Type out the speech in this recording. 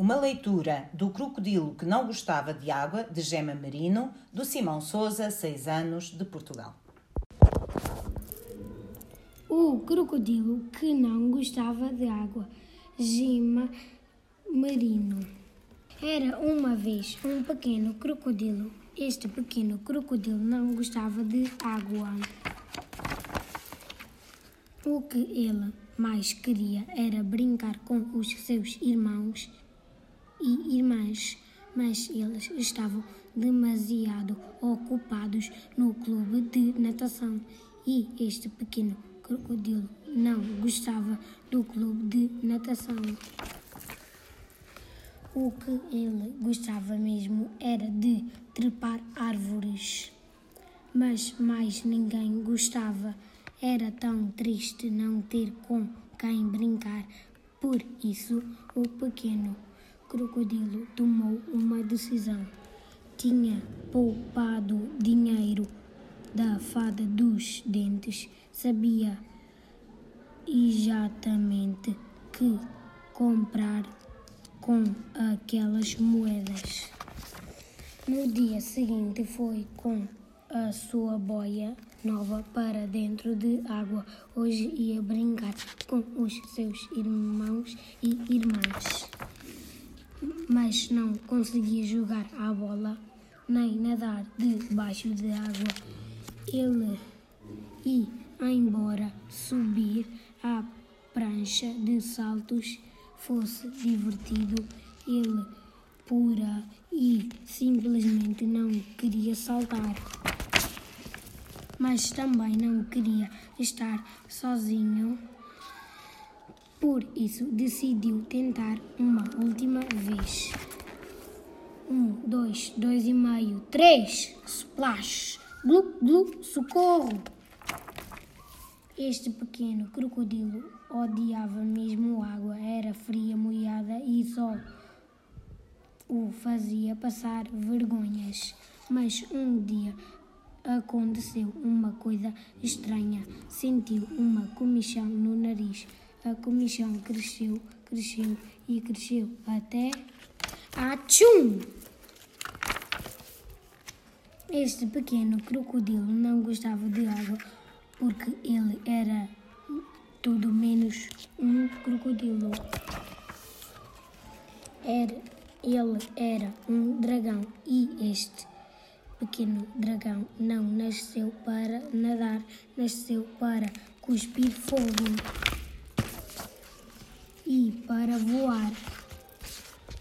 Uma leitura do Crocodilo que não gostava de água, de Gema Marino, do Simão Souza, 6 anos, de Portugal. O crocodilo que não gostava de água, Gema Marino. Era uma vez um pequeno crocodilo. Este pequeno crocodilo não gostava de água. O que ele mais queria era brincar com os seus irmãos e irmãs, mas eles estavam demasiado ocupados no clube de natação e este pequeno crocodilo não gostava do clube de natação. O que ele gostava mesmo era de trepar árvores. Mas mais ninguém gostava. Era tão triste não ter com quem brincar. Por isso, o pequeno crocodilo tomou uma decisão. Tinha poupado dinheiro da fada dos dentes, sabia exatamente que comprar com aquelas moedas. No dia seguinte foi com a sua boia nova para dentro de água. Hoje ia brincar com os seus irmãos e irmãs mas não conseguia jogar a bola nem nadar debaixo de água. Ele ia embora subir a prancha de saltos fosse divertido. Ele pura e simplesmente não queria saltar. Mas também não queria estar sozinho por isso decidiu tentar uma última vez. Um, dois, dois e meio, três, splash, glu, glu, socorro. Este pequeno crocodilo odiava mesmo água, era fria, molhada e só o fazia passar vergonhas. Mas um dia aconteceu uma coisa estranha. Sentiu uma comichão no nariz. A comissão cresceu, cresceu e cresceu até Tchum! Este pequeno crocodilo não gostava de água porque ele era tudo menos um crocodilo. Era, ele era um dragão e este pequeno dragão não nasceu para nadar, nasceu para cuspir fogo e para voar.